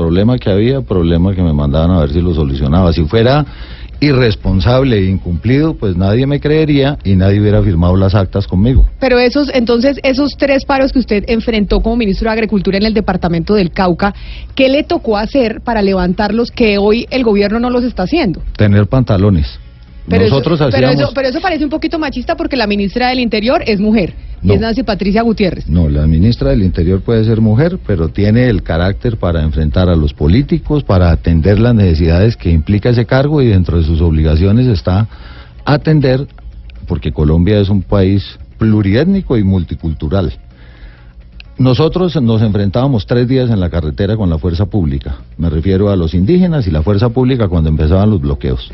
problema que había, problema que me mandaban a ver si lo solucionaba. Si fuera irresponsable e incumplido, pues nadie me creería y nadie hubiera firmado las actas conmigo. Pero esos, entonces, esos tres paros que usted enfrentó como ministro de Agricultura en el departamento del Cauca, ¿qué le tocó hacer para levantarlos que hoy el gobierno no los está haciendo? Tener pantalones. Pero Nosotros eso, pero, hacíamos... eso, pero eso parece un poquito machista porque la ministra del Interior es mujer y No. es Nancy Patricia Gutiérrez. No, la ministra del Interior puede ser mujer, pero tiene el carácter para enfrentar a los políticos, para atender las necesidades que implica ese cargo y dentro de sus obligaciones está atender, porque Colombia es un país pluriétnico y multicultural. Nosotros nos enfrentábamos tres días en la carretera con la fuerza pública. Me refiero a los indígenas y la fuerza pública cuando empezaban los bloqueos.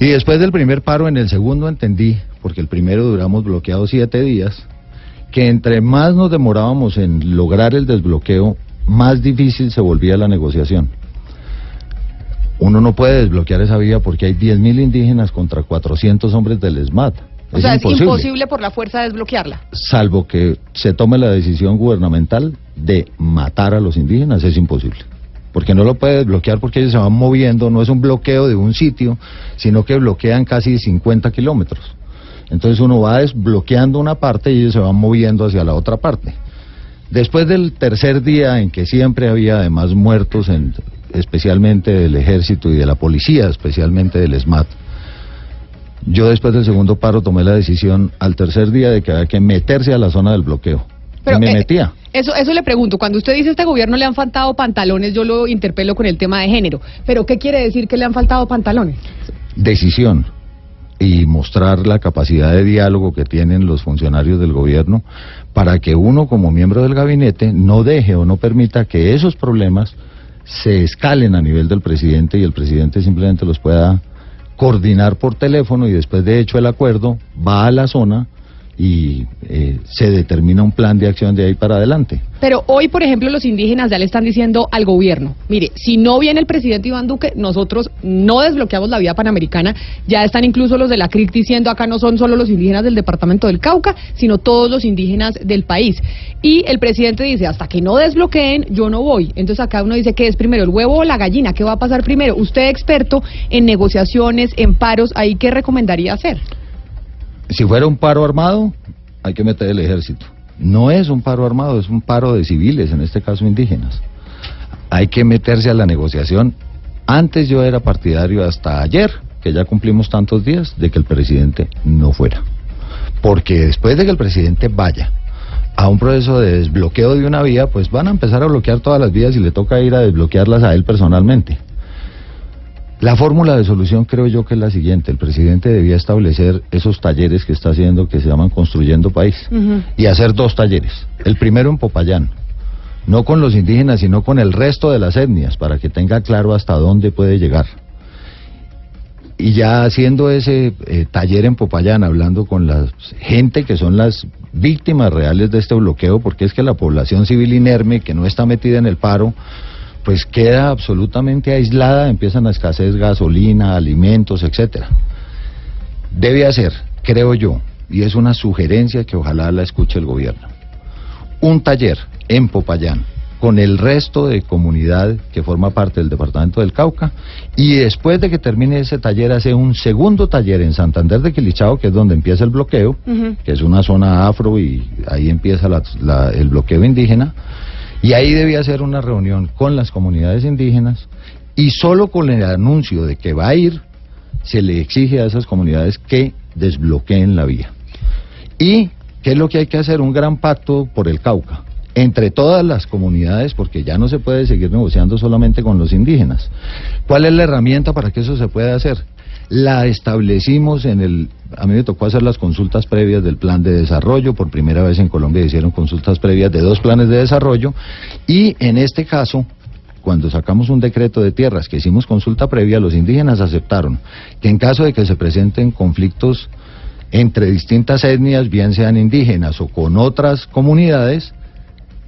Y después del primer paro, en el segundo entendí, porque el primero duramos bloqueados siete días, que entre más nos demorábamos en lograr el desbloqueo, más difícil se volvía la negociación. Uno no puede desbloquear esa vía porque hay 10.000 indígenas contra 400 hombres del ESMAD. O sea, es imposible por la fuerza desbloquearla. Salvo que se tome la decisión gubernamental de matar a los indígenas, es imposible. Porque no lo puede desbloquear porque ellos se van moviendo, no es un bloqueo de un sitio, sino que bloquean casi 50 kilómetros. Entonces uno va desbloqueando una parte y ellos se van moviendo hacia la otra parte. Después del tercer día en que siempre había además muertos, en- especialmente del ejército y de la policía, especialmente del SMAT, yo después del segundo paro tomé la decisión al tercer día de que había que meterse a la zona del bloqueo. y me eh, metía. Eso, eso le pregunto. Cuando usted dice este gobierno le han faltado pantalones, yo lo interpelo con el tema de género. ¿Pero qué quiere decir que le han faltado pantalones? decisión y mostrar la capacidad de diálogo que tienen los funcionarios del gobierno para que uno como miembro del gabinete no deje o no permita que esos problemas se escalen a nivel del presidente y el presidente simplemente los pueda coordinar por teléfono y después de hecho el acuerdo va a la zona y eh, se determina un plan de acción de ahí para adelante. Pero hoy, por ejemplo, los indígenas ya le están diciendo al gobierno, mire, si no viene el presidente Iván Duque, nosotros no desbloqueamos la vía panamericana. Ya están incluso los de la CRIC diciendo acá no son solo los indígenas del departamento del Cauca, sino todos los indígenas del país. Y el presidente dice, hasta que no desbloqueen, yo no voy. Entonces acá uno dice, ¿qué es primero, el huevo o la gallina? ¿Qué va a pasar primero? Usted experto en negociaciones, en paros, ¿ahí qué recomendaría hacer? Si fuera un paro armado, hay que meter el ejército. No es un paro armado, es un paro de civiles, en este caso indígenas. Hay que meterse a la negociación. Antes yo era partidario hasta ayer, que ya cumplimos tantos días, de que el presidente no fuera. Porque después de que el presidente vaya a un proceso de desbloqueo de una vía, pues van a empezar a bloquear todas las vías y le toca ir a desbloquearlas a él personalmente. La fórmula de solución creo yo que es la siguiente. El presidente debía establecer esos talleres que está haciendo que se llaman Construyendo País y hacer dos talleres. El primero en Popayán, no con los indígenas, sino con el resto de las etnias, para que tenga claro hasta dónde puede llegar. Y ya haciendo ese eh, taller en Popayán, hablando con la gente que son las víctimas reales de este bloqueo, porque es que la población civil inerme, que no está metida en el paro, pues queda absolutamente aislada, empiezan a escasez gasolina, alimentos, etcétera. Debe hacer, creo yo, y es una sugerencia que ojalá la escuche el gobierno, un taller en Popayán con el resto de comunidad que forma parte del departamento del Cauca y después de que termine ese taller hace un segundo taller en Santander de Quilichao, que es donde empieza el bloqueo, que es una zona afro y ahí empieza la- la- el bloqueo indígena, y ahí debía hacer una reunión con las comunidades indígenas y solo con el anuncio de que va a ir, se le exige a esas comunidades que desbloqueen la vía. ¿Y qué es lo que hay que hacer? Un gran pacto por el Cauca, entre todas las comunidades, porque ya no se puede seguir negociando solamente con los indígenas. ¿Cuál es la herramienta para que eso se pueda hacer? La establecimos en el... A mí me tocó hacer las consultas previas del plan de desarrollo. Por primera vez en Colombia hicieron consultas previas de dos planes de desarrollo. Y en este caso, cuando sacamos un decreto de tierras que hicimos consulta previa, los indígenas aceptaron que en caso de que se presenten conflictos entre distintas etnias, bien sean indígenas o con otras comunidades,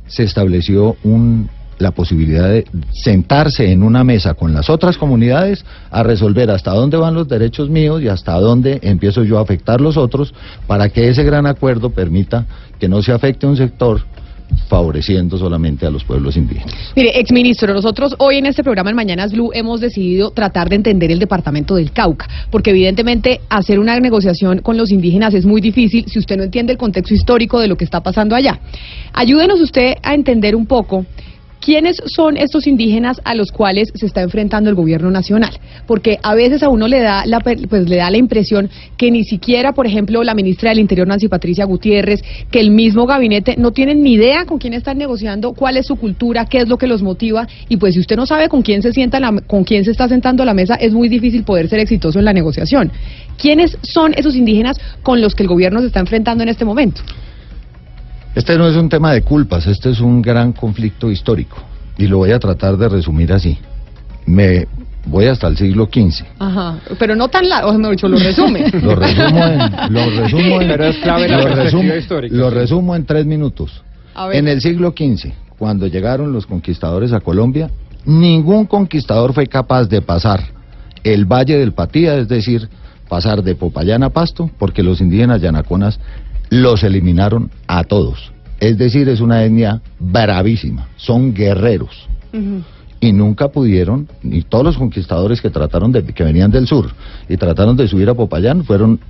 se estableció un, la posibilidad de sentarse en una mesa con las otras comunidades a resolver hasta dónde van los derechos míos y hasta dónde empiezo yo a afectar los otros para que ese gran acuerdo permita que no se afecte un sector favoreciendo solamente a los pueblos indígenas. Mire, exministro, nosotros hoy en este programa en Mañanas Blue hemos decidido tratar de entender el departamento del Cauca, porque evidentemente hacer una negociación con los indígenas es muy difícil si usted no entiende el contexto histórico de lo que está pasando allá. Ayúdenos usted a entender un poco ¿Quiénes son estos indígenas a los cuales se está enfrentando el gobierno nacional? Porque a veces a uno le da la, pues, le da la impresión que ni siquiera, por ejemplo, la ministra del Interior, Nancy Patricia Gutiérrez, que el mismo gabinete no tienen ni idea con quién están negociando, cuál es su cultura, qué es lo que los motiva. Y pues si usted no sabe con quién se, sienta con quién se está sentando a la mesa, es muy difícil poder ser exitoso en la negociación. ¿Quiénes son esos indígenas con los que el gobierno se está enfrentando en este momento? Este no es un tema de culpas, este es un gran conflicto histórico y lo voy a tratar de resumir así. Me voy hasta el siglo XV. Ajá, pero no tan largo, mejor dicho, lo resume. lo resumo en, lo resumo en, pero es clave lo, resumo, lo resumo en tres minutos. En el siglo XV, cuando llegaron los conquistadores a Colombia, ningún conquistador fue capaz de pasar el Valle del Patía, es decir, pasar de Popayán a Pasto, porque los indígenas yanaconas los eliminaron a todos. Es decir, es una etnia bravísima, son guerreros. Y nunca pudieron, ni todos los conquistadores que trataron de, que venían del sur y trataron de subir a Popayán, fueron,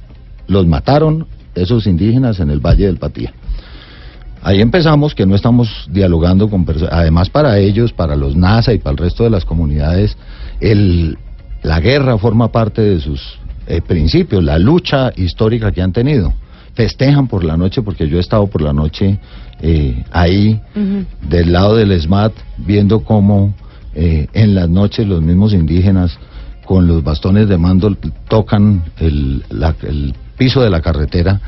los mataron esos indígenas en el Valle del Patía. Ahí empezamos que no estamos dialogando con personas, además para ellos, para los NASA y para el resto de las comunidades, el, la guerra forma parte de sus eh, principios, la lucha histórica que han tenido festejan por la noche, porque yo he estado por la noche eh, ahí, del lado del SMAT, viendo cómo eh, en las noches los mismos indígenas con los bastones de mando tocan el, el piso de la carretera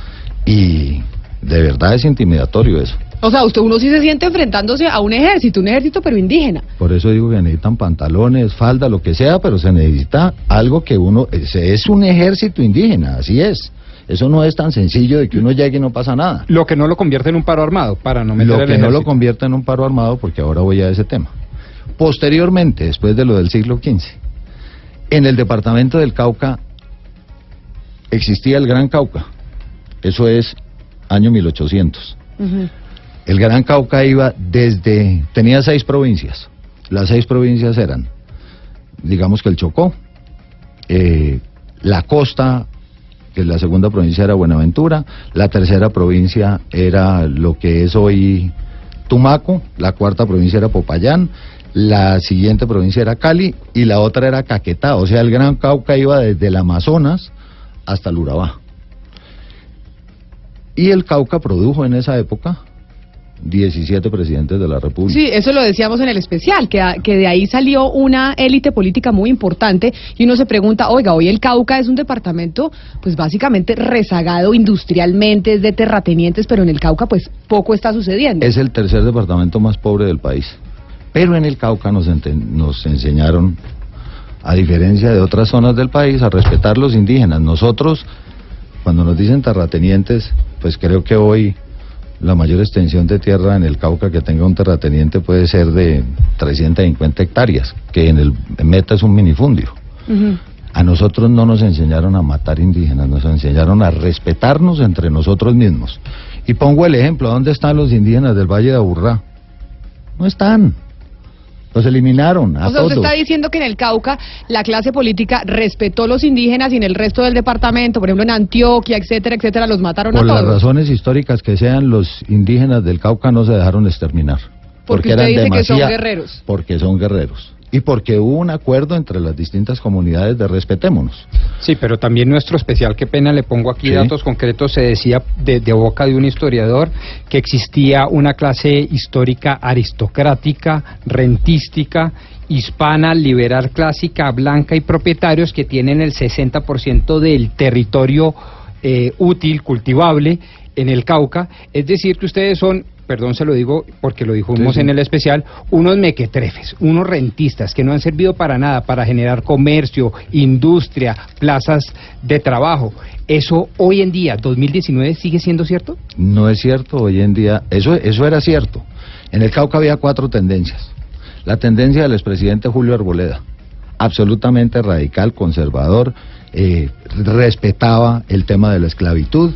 y de verdad es intimidatorio eso. O sea, usted uno sí se siente enfrentándose a un ejército, un ejército pero indígena. Por eso digo que necesitan pantalones, falda, lo que sea, pero se necesita algo que uno... Es un ejército indígena, así es. Eso no es tan sencillo de que uno llegue y no pasa nada. Lo que no lo convierte en un paro armado, para no meter Lo que no lo convierte en un paro armado, porque ahora voy a ese tema. Posteriormente, después de lo del siglo XV, en el departamento del Cauca existía el Gran Cauca. Eso es año 1800. El Gran Cauca iba desde... tenía seis provincias. Las seis provincias eran, digamos que el Chocó, eh, la costa que la segunda provincia era Buenaventura, la tercera provincia era lo que es hoy Tumaco, la cuarta provincia era Popayán, la siguiente provincia era Cali y la otra era Caquetá, o sea, el Gran Cauca iba desde el Amazonas hasta el Urabá. Y el Cauca produjo en esa época 17 presidentes de la República. Sí, eso lo decíamos en el especial, que, que de ahí salió una élite política muy importante y uno se pregunta, oiga, hoy el Cauca es un departamento pues básicamente rezagado industrialmente, es de terratenientes, pero en el Cauca pues poco está sucediendo. Es el tercer departamento más pobre del país. Pero en el Cauca nos, nos enseñaron, a diferencia de otras zonas del país, a respetar los indígenas. Nosotros, cuando nos dicen terratenientes, pues creo que hoy la mayor extensión de tierra en el Cauca que tenga un terrateniente puede ser de 350 hectáreas, que en el Meta es un minifundio. A nosotros no nos enseñaron a matar indígenas, nos enseñaron a respetarnos entre nosotros mismos. Y pongo el ejemplo, ¿dónde están los indígenas del Valle de Aburrá? No están. Los eliminaron a o sea, usted está diciendo que en el Cauca la clase política respetó a los indígenas y en el resto del departamento, por ejemplo en Antioquia, etcétera, etcétera, los mataron a todos. Por las razones históricas que sean, los indígenas del Cauca no se dejaron exterminar. Porque, porque usted dice que son guerreros. Porque son guerreros y porque hubo un acuerdo entre las distintas comunidades de respetémonos. Sí, pero también nuestro especial, qué pena, le pongo aquí datos concretos, se decía de, boca de un historiador que existía una clase histórica aristocrática, rentística, hispana, liberal clásica, blanca y propietarios que tienen el 60% del territorio eh, útil, cultivable en el Cauca. Es decir, que ustedes son perdón se lo digo porque lo dijimos en el especial, unos mequetrefes, unos rentistas que no han servido para nada, para generar comercio, industria, plazas de trabajo. ¿Eso hoy en día, 2019, sigue siendo cierto? No es cierto, hoy en día, eso, eso era cierto. En el Cauca había cuatro tendencias. La tendencia del expresidente Julio Arboleda, absolutamente radical, conservador, eh, respetaba el tema de la esclavitud.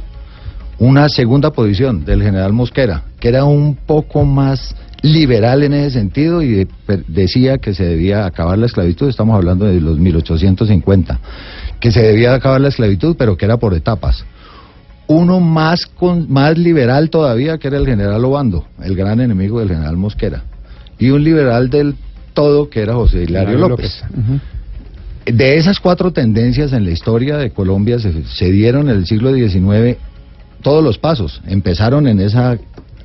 Una segunda posición del general Mosquera, que era un poco más liberal en ese sentido y decía que se debía acabar la esclavitud, estamos hablando de los 1850, que se debía acabar la esclavitud, pero que era por etapas. Uno más, con, más liberal todavía, que era el general Obando, el gran enemigo del general Mosquera, y un liberal del todo, que era José Hilario López. De esas cuatro tendencias en la historia de Colombia se, se dieron en el siglo XIX todos los pasos. Empezaron en esa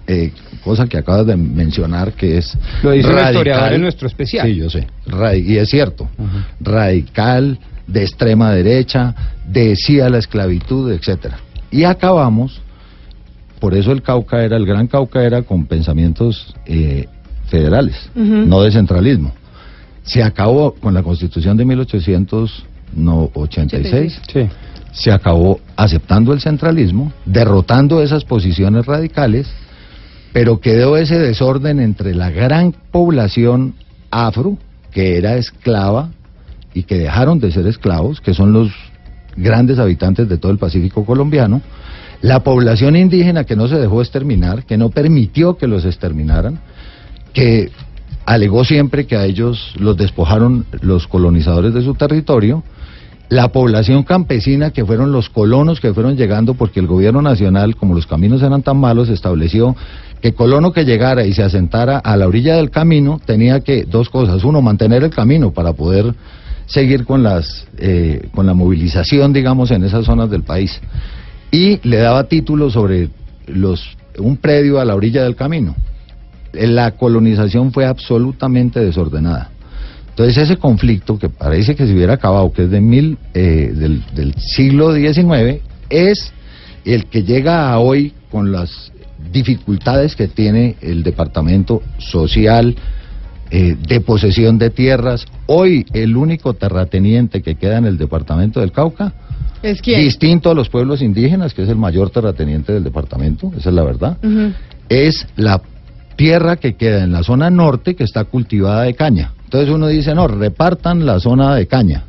eh, cosa que acabas de mencionar que es lo dice el historiador en nuestro especial. Sí yo sé. Y es cierto. Radical de extrema derecha decía la esclavitud etcétera. Y acabamos por eso el Cauca era el Gran Cauca era con pensamientos eh, federales no de centralismo. Se acabó con la Constitución de 1886 sí. se acabó aceptando el centralismo derrotando esas posiciones radicales pero quedó ese desorden entre la gran población afro, que era esclava y que dejaron de ser esclavos, que son los grandes habitantes de todo el Pacífico colombiano, la población indígena que no se dejó exterminar, que no permitió que los exterminaran, que alegó siempre que a ellos los despojaron los colonizadores de su territorio, la población campesina, que fueron los colonos que fueron llegando porque el gobierno nacional, como los caminos eran tan malos, estableció que colono que llegara y se asentara a la orilla del camino tenía que, dos cosas, uno, mantener el camino para poder seguir con, las, eh, con la movilización, digamos, en esas zonas del país. Y le daba título sobre los, un predio a la orilla del camino. La colonización fue absolutamente desordenada. Entonces ese conflicto que parece que se hubiera acabado, que es de mil, eh, del, del, siglo XIX, es el que llega a hoy con las dificultades que tiene el departamento social, eh, de posesión de tierras. Hoy el único terrateniente que queda en el departamento del Cauca, ¿Es quién? distinto a los pueblos indígenas, que es el mayor terrateniente del departamento, esa es la verdad, es la tierra que queda en la zona norte que está cultivada de caña. Entonces uno dice, no, repartan la zona de caña.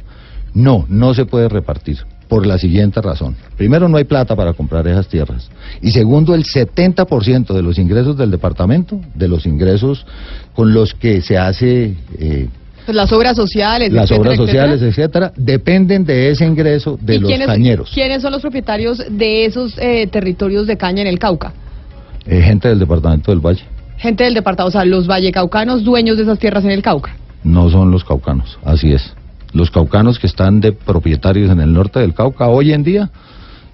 No, no se puede repartir por la siguiente razón. Primero, no hay plata para comprar esas tierras. Y segundo, el 70% de los ingresos del departamento, de los ingresos con los que se hace... Eh, pues las obras sociales, las obras sociales, etcétera. dependen de ese ingreso de los cañeros. ¿Quiénes son los propietarios de esos eh, territorios de caña en el Cauca? Eh, gente del departamento del Valle. Gente del departamento, o sea, los vallecaucanos dueños de esas tierras en el Cauca. No son los caucanos, así es. Los caucanos que están de propietarios en el norte del Cauca hoy en día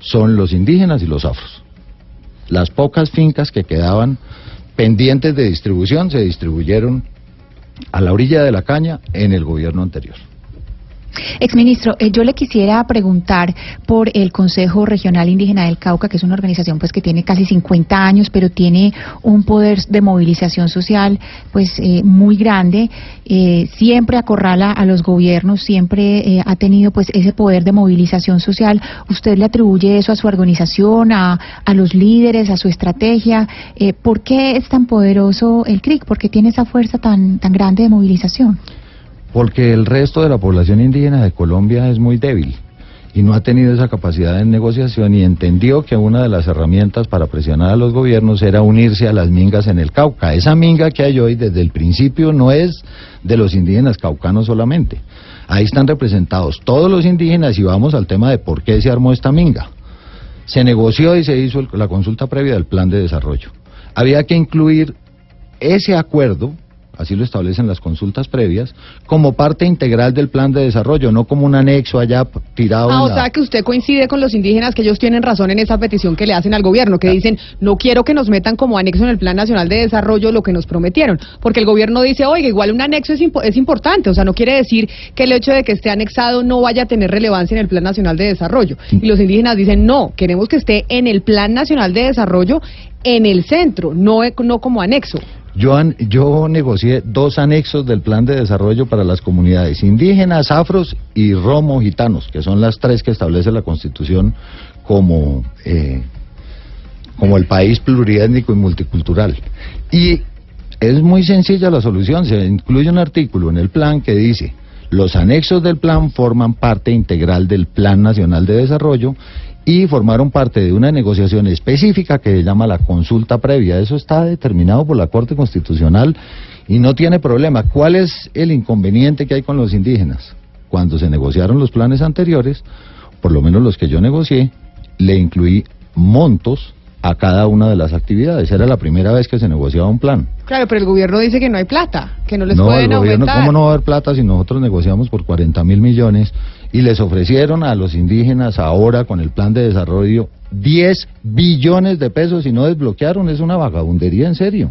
son los indígenas y los afros. Las pocas fincas que quedaban pendientes de distribución se distribuyeron a la orilla de la caña en el gobierno anterior. Exministro, eh, yo le quisiera preguntar por el Consejo Regional Indígena del Cauca, que es una organización pues que tiene casi 50 años, pero tiene un poder de movilización social pues eh, muy grande, eh, siempre acorrala a los gobiernos, siempre ha tenido pues ese poder de movilización social. ¿Usted le atribuye eso a su organización, a, a los líderes, a su estrategia? ¿Por qué es tan poderoso el CRIC? ¿Por qué tiene esa fuerza tan, tan grande de movilización? Porque el resto de la población indígena de Colombia es muy débil y no ha tenido esa capacidad de negociación y entendió que una de las herramientas para presionar a los gobiernos era unirse a las mingas en el Cauca. Esa minga que hay hoy desde el principio no es de los indígenas caucanos solamente. Ahí están representados todos los indígenas y vamos al tema de por qué se armó esta minga. Se negoció y se hizo la consulta previa del plan de desarrollo. Había que incluir ese acuerdo así lo establecen las consultas previas, como parte integral del plan de desarrollo, no como un anexo allá tirado. Ah, o sea que usted coincide con los indígenas que ellos tienen razón en esa petición que le hacen al gobierno, que dicen, no quiero que nos metan como anexo en el plan nacional de desarrollo lo que nos prometieron, porque el gobierno dice, oiga, igual un anexo es, es importante, o sea, no quiere decir que el hecho de que esté anexado no vaya a tener relevancia en el plan nacional de desarrollo. Y los indígenas dicen, no, queremos que esté en el plan nacional de desarrollo en el centro, no, no como anexo. Yo, negocié dos anexos del plan de desarrollo para las comunidades indígenas, afros y romo gitanos, que son las tres que establece la Constitución como, eh, como el país pluriétnico y multicultural. Y es muy sencilla la solución, se incluye un artículo en el plan que dice, los anexos del plan forman parte integral del Plan Nacional de Desarrollo y formaron parte de una negociación específica que se llama la consulta previa. Eso está determinado por la Corte Constitucional y no tiene problema. ¿Cuál es el inconveniente que hay con los indígenas? Cuando se negociaron los planes anteriores, por lo menos los que yo negocié, le incluí montos a cada una de las actividades. Era la primera vez que se negociaba un plan. Claro, pero el gobierno dice que no hay plata, que no les no, pueden el gobierno, aumentar. ¿Cómo no va a haber plata si nosotros negociamos por 40 mil millones y les ofrecieron a los indígenas ahora con el plan de desarrollo 10 billones de pesos y no desbloquearon? Es una vagabundería en serio.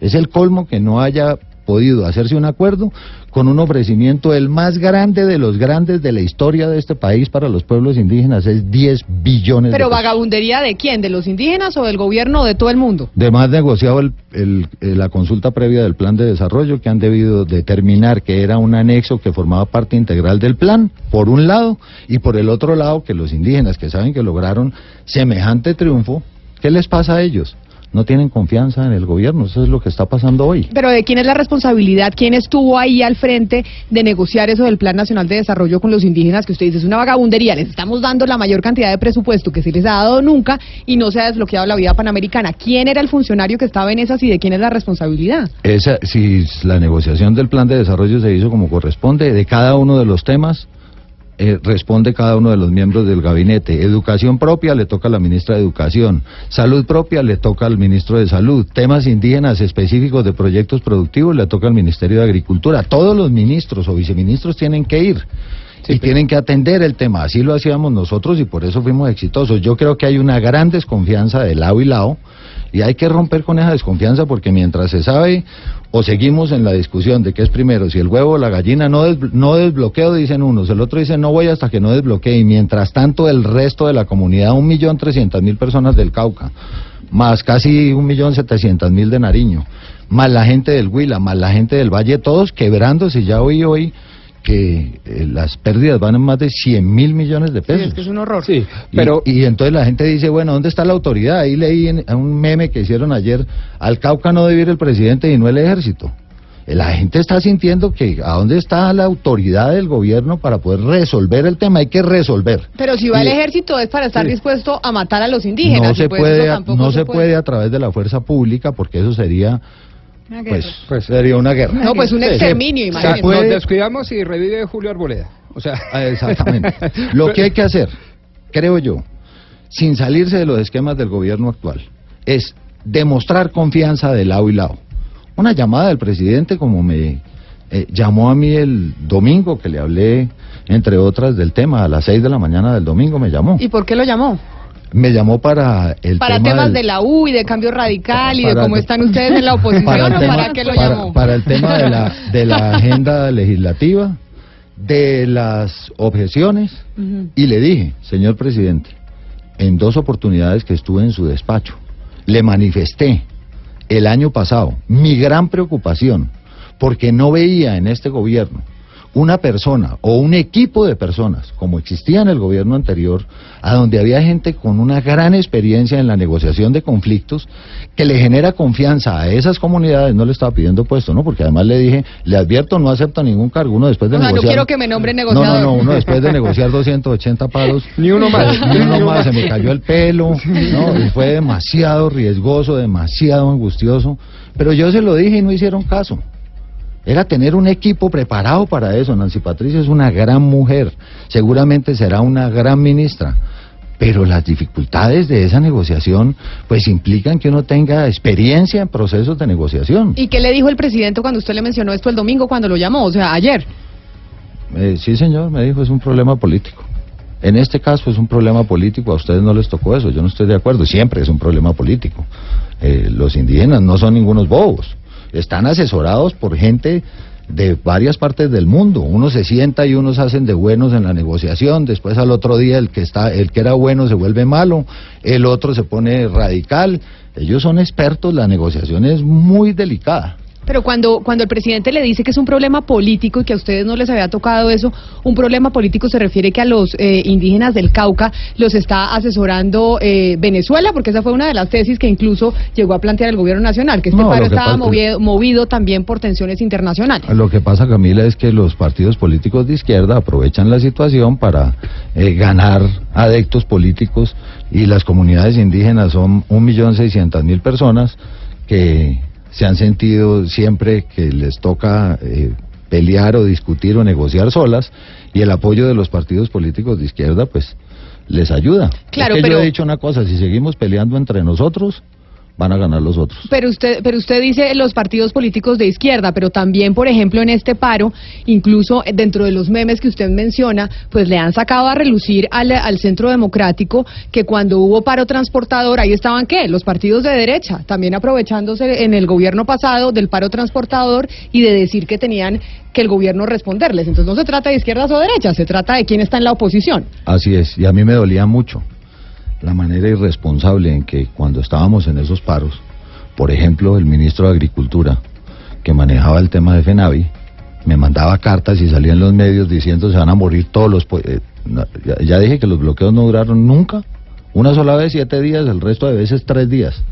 Es el colmo que no haya podido hacerse un acuerdo con un ofrecimiento el más grande de los grandes de la historia de este país para los pueblos indígenas es 10 billones Pero de pesos. vagabundería de quién, de los indígenas o del gobierno de todo el mundo. De más negociado el- el- eh, la consulta previa del plan de desarrollo que han debido determinar que era un anexo que formaba parte integral del plan, por un lado, y por el otro lado que los indígenas que saben que lograron semejante triunfo, ¿qué les pasa a ellos? No tienen confianza en el gobierno, eso es lo que está pasando hoy. Pero ¿de quién es la responsabilidad? ¿Quién estuvo ahí al frente de negociar eso del Plan Nacional de Desarrollo con los indígenas? Que usted dice es una vagabundería. Les estamos dando la mayor cantidad de presupuesto que se les ha dado nunca y no se ha desbloqueado la vida panamericana. ¿Quién era el funcionario que estaba en esas y de quién es la responsabilidad? Esa, si la negociación del plan de desarrollo se hizo como corresponde, de cada uno de los temas eh, responde cada uno de los miembros del gabinete. Educación propia le toca a la ministra de Educación. Salud propia le toca al ministro de Salud. Temas indígenas específicos de proyectos productivos le toca al Ministerio de Agricultura. Todos los ministros o viceministros tienen que ir. y tienen que atender el tema. Así lo hacíamos nosotros y por eso fuimos exitosos. Yo creo que hay una gran desconfianza de lado y lado y hay que romper con esa desconfianza porque mientras se sabe o seguimos en la discusión de qué es primero, si el huevo o la gallina, no, des- no desbloqueo, dicen unos, el otro dice no voy hasta que no desbloquee y mientras tanto el resto de la comunidad, un millón trescientas mil personas del Cauca, más casi un millón setecientas mil de Nariño, más la gente del Huila, más la gente del Valle, todos quebrándose, ya oí hoy que eh, las pérdidas van en más de 100 mil millones de Sí, pesos. es que es un horror. Sí, Y- pero y, entonces la gente dice, bueno, ¿dónde está la autoridad? Ahí leí en, en un meme que hicieron ayer, al Cauca no debe ir el presidente y no el ejército. Eh, La gente está sintiendo que a dónde está la autoridad del gobierno para poder resolver el tema, hay que resolver. Pero si va el ejército es para estar Sí. dispuesto a matar a los indígenas. no se pues puede, a- no se puede a través de la fuerza pública porque eso sería, Una pues, Pues- sería una guerra. No, pues un exterminio, puede- nos descuidamos y revive Julio Arboleda. O sea, Ah, Exactamente. Lo que hay que hacer, creo yo, sin salirse de los esquemas del gobierno actual, es demostrar confianza de lado y lado. Una llamada del presidente como me eh, llamó a mí el domingo que le hablé, entre otras, del tema, a las seis de la mañana del domingo me llamó. ¿Y por qué lo llamó? Me llamó para el Para tema temas del- de la U y de cambio radical y de cómo están ustedes en la oposición para o tema- para qué lo llamó. para el tema de la, de la agenda legislativa, de las objeciones, y le dije, señor presidente, en dos oportunidades que estuve en su despacho, le manifesté el año pasado mi gran preocupación porque no veía en este gobierno una persona o un equipo de personas, como existía en el gobierno anterior, a donde había gente con una gran experiencia en la negociación de conflictos, que le genera confianza a esas comunidades, no le estaba pidiendo puesto, ¿no? Porque además le dije, le advierto, no acepto ningún cargo, uno después de O sea, no negociar... quiero que me nombre No, negociador. no, no, uno después de negociar 280 paros... Ni uno más. pues, Ni uno más. se me cayó el pelo, ¿no? Y fue demasiado riesgoso, demasiado angustioso. Pero yo se lo dije y no hicieron caso. Era tener un equipo preparado para eso. Nancy Patricia es una gran mujer, seguramente será una gran ministra. Pero las dificultades de esa negociación, pues implican que uno tenga experiencia en procesos de negociación. ¿Y qué le dijo el presidente cuando usted le mencionó esto el domingo cuando lo llamó? O sea, ayer. Eh, sí, señor, me dijo, es un problema político. En este caso es un problema político, a ustedes no les tocó eso, yo no estoy de acuerdo, siempre es un problema político. Eh, los indígenas no son ningunos bobos, están asesorados por gente de varias partes del mundo. Uno se sienta y unos hacen de buenos en la negociación, después al otro día el que está el que era bueno se vuelve malo, el otro se pone radical. Ellos son expertos, la negociación es muy delicada. Pero cuando, cuando el presidente le dice que es un problema político y que a ustedes no les había tocado eso, un problema político se refiere que a los eh, indígenas del Cauca los está asesorando eh, Venezuela, porque esa fue una de las tesis que incluso llegó a plantear el gobierno nacional, que este paro estaba movido, movido también por tensiones internacionales. Lo que pasa, Camila, es que los partidos políticos de izquierda aprovechan la situación para eh, ganar adeptos políticos y las comunidades indígenas son un millón seiscientas mil personas que se han sentido siempre que les toca eh, pelear o discutir o negociar solas y el apoyo de los partidos políticos de izquierda pues les ayuda. Claro, pero... yo he dicho una cosa, si seguimos peleando entre nosotros, van a ganar los otros. Pero usted, pero usted dice los partidos políticos de izquierda, pero también, por ejemplo, en este paro, incluso dentro de los memes que usted menciona, pues le han sacado a relucir al, al Centro Democrático que cuando hubo paro transportador, ahí estaban qué? Los partidos de derecha, también aprovechándose en el gobierno pasado del paro transportador y de decir que tenían que el gobierno responderles. Entonces no se trata de izquierdas o derechas, se trata de quién está en la oposición. Así es, y a mí me dolía mucho la manera irresponsable en que cuando estábamos en esos paros, por ejemplo, el ministro de Agricultura, que manejaba el tema de FENAVI, me mandaba cartas y salía en los medios diciendo se van a morir todos los... Eh, ya, dije que los bloqueos no duraron nunca, una sola vez siete días, el resto de veces tres días.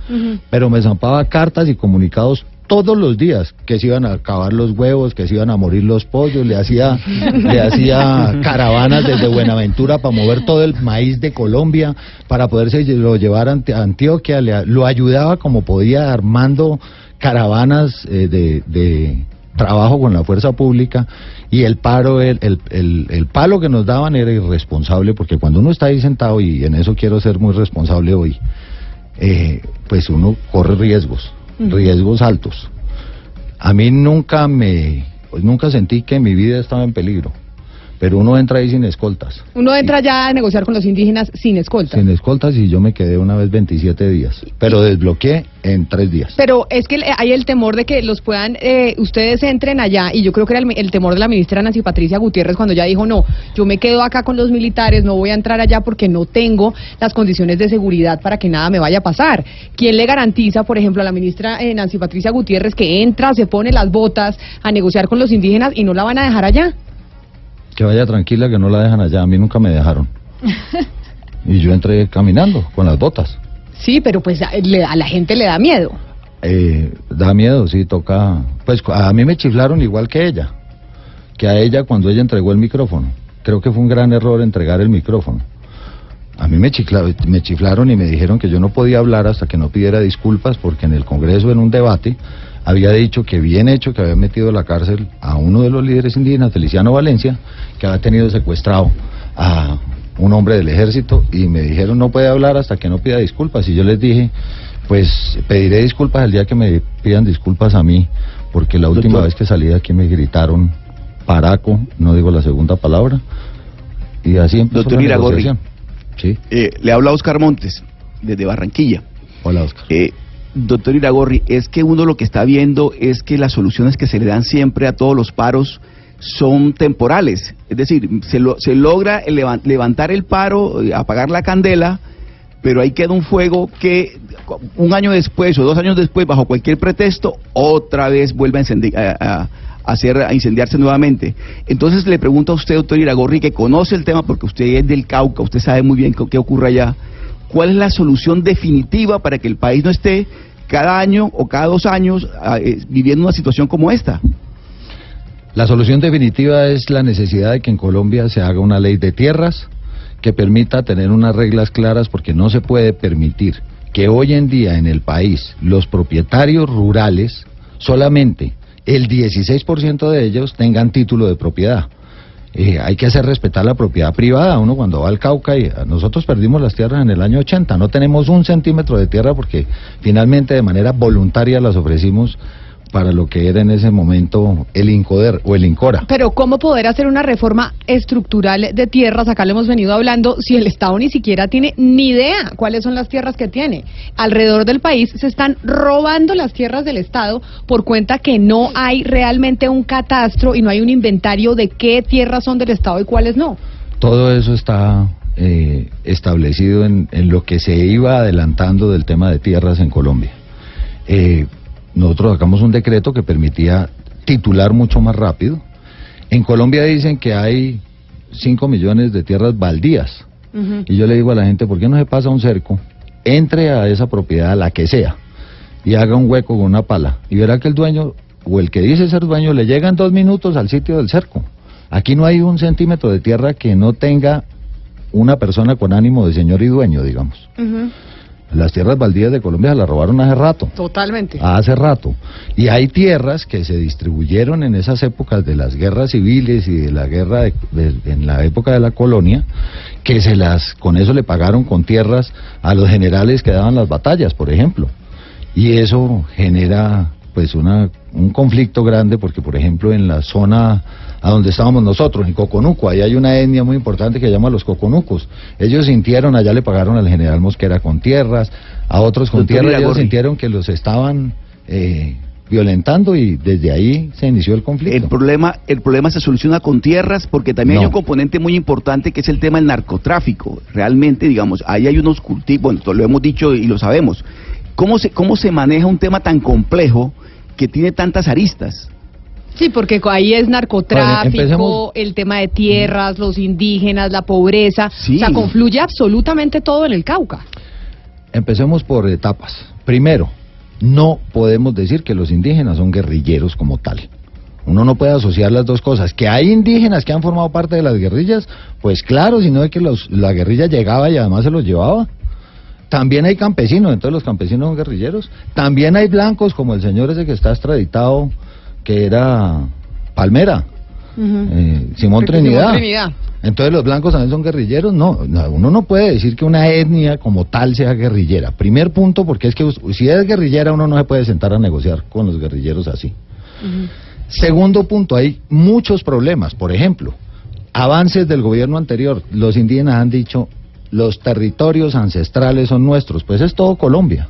Pero me zampaba cartas y comunicados todos los días que se iban a acabar los huevos, que se iban a morir los pollos, le hacía, le hacía caravanas desde Buenaventura para mover todo el maíz de Colombia, para poderse lo llevar a Antioquia, lo ayudaba como podía armando caravanas eh, de, de trabajo con la fuerza pública y el paro, el, el, el, palo que nos daban era irresponsable porque cuando uno está ahí sentado y en eso quiero ser muy responsable hoy, eh, pues uno corre riesgos riesgos altos. A mí nunca me, pues nunca sentí que mi vida estaba en peligro pero uno entra ahí sin escoltas. Uno entra ya a negociar con los indígenas sin escoltas. Sin escoltas y yo me quedé una vez 27 días, pero desbloqueé en tres días. Pero es que hay el temor de que los puedan, eh, ustedes entren allá, y yo creo que era el, temor de la ministra Nancy Patricia Gutiérrez cuando ya dijo, no, yo me quedo acá con los militares, no voy a entrar allá porque no tengo las condiciones de seguridad para que nada me vaya a pasar. ¿Quién le garantiza, por ejemplo, a la ministra eh, Nancy Patricia Gutiérrez que entra, se pone las botas a negociar con los indígenas y no la van a dejar allá? Que vaya tranquila, que no la dejan allá. A mí nunca me dejaron. y yo entré caminando con las botas. Sí, pero pues a, la gente le da miedo. Eh, da miedo, sí, toca. Pues a mí me chiflaron igual que ella. Que a ella cuando ella entregó el micrófono. Creo que fue un gran error entregar el micrófono. A mí me, me chiflaron y me dijeron que yo no podía hablar hasta que no pidiera disculpas porque en el Congreso, en un debate, había dicho que bien hecho que había metido a la cárcel a uno de los líderes indígenas, Feliciano Valencia, que había tenido secuestrado a un hombre del ejército y me dijeron no puede hablar hasta que no pida disculpas y yo les dije pues pediré disculpas el día que me pidan disculpas a mí porque la última vez que salí de aquí me gritaron paraco, no digo la segunda palabra y así empezó Doctor la Sí. Eh, le habla Oscar Montes desde Barranquilla. Hola Oscar. Eh, doctor Iragorri, es que uno lo que está viendo es que las soluciones que se le dan siempre a todos los paros son temporales. Es decir, se, se logra levantar el paro, eh, apagar la candela, pero ahí queda un fuego que un año después o dos años después, bajo cualquier pretexto, otra vez vuelve a, hacer, a incendiarse nuevamente. Entonces le pregunto a usted, doctor Iragorri, que conoce el tema porque usted es del Cauca, usted sabe muy bien qué ocurre allá. ¿Cuál es la solución definitiva para que el país no esté cada año o cada dos años ah, eh, viviendo una situación como esta? La solución definitiva es la necesidad de que en Colombia se haga una ley de tierras que permita tener unas reglas claras porque no se puede permitir que hoy en día en el país los propietarios rurales solamente el 16% de ellos tengan título de propiedad. Eh, hay que hacer respetar la propiedad privada. Uno cuando va al Cauca y nosotros perdimos las tierras en el año 80, no tenemos un centímetro de tierra porque finalmente de manera voluntaria las ofrecimos para lo que era en ese momento el INCODER o el INCORA. Pero ¿cómo poder hacer una reforma estructural de tierras? Acá le hemos venido hablando, si el Estado ni siquiera tiene ni idea cuáles son las tierras que tiene. Alrededor del país se están robando las tierras del Estado por cuenta que no hay realmente un catastro y no hay un inventario de qué tierras son del Estado y cuáles no. Todo eso está eh, establecido en, en, lo que se iba adelantando del tema de tierras en Colombia. Eh, nosotros sacamos un decreto que permitía titular mucho más rápido. En Colombia dicen que hay 5 millones de tierras baldías. Y yo le digo a la gente, ¿por qué no se pasa un cerco? Entre a esa propiedad, la que sea, y haga un hueco con una pala. Y verá que el dueño, o el que dice ser dueño, le llega en dos minutos al sitio del cerco. Aquí no hay un centímetro de tierra que no tenga una persona con ánimo de señor y dueño, digamos. Las tierras baldías de Colombia se las robaron hace rato. Totalmente. Hace rato. Y hay tierras que se distribuyeron en esas épocas de las guerras civiles y de la guerra en la época de la colonia, que se las, con eso le pagaron con tierras a los generales que daban las batallas, por ejemplo. Y eso genera pues una, un conflicto grande porque, por ejemplo, en la zona a donde estábamos nosotros, en Coconuco, ahí hay una etnia muy importante que se llama los Coconucos. Ellos sintieron, allá le pagaron al general Mosquera con tierras, a otros con tierras, ellos sintieron que los estaban... Eh, violentando y desde ahí se inició el conflicto. El problema, el problema se soluciona con tierras porque también hay un componente muy importante que es el tema del narcotráfico. Realmente, digamos, ahí hay unos cultivos, bueno, lo hemos dicho y lo sabemos. ¿Cómo se, cómo se maneja un tema tan complejo que tiene tantas aristas. Sí, porque ahí es narcotráfico, el tema de tierras, los indígenas, la pobreza, o sea, confluye absolutamente todo en el Cauca. Empecemos por etapas. Primero, no podemos decir que los indígenas son guerrilleros como tal. Uno no puede asociar las dos cosas. Que hay indígenas que han formado parte de las guerrillas, pues claro, sino de que los, la guerrilla llegaba y además se los llevaba. También hay campesinos, entonces los campesinos son guerrilleros. También hay blancos, como el señor ese que está extraditado, que era Palmera, eh, Simón, Trinidad. Entonces los blancos también son guerrilleros. No, uno no puede decir que una etnia como tal sea guerrillera. Primer punto, porque es que si es guerrillera uno no se puede sentar a negociar con los guerrilleros así. Segundo punto, hay muchos problemas. Por ejemplo, avances del gobierno anterior. Los indígenas han dicho, los territorios ancestrales son nuestros, pues es todo Colombia.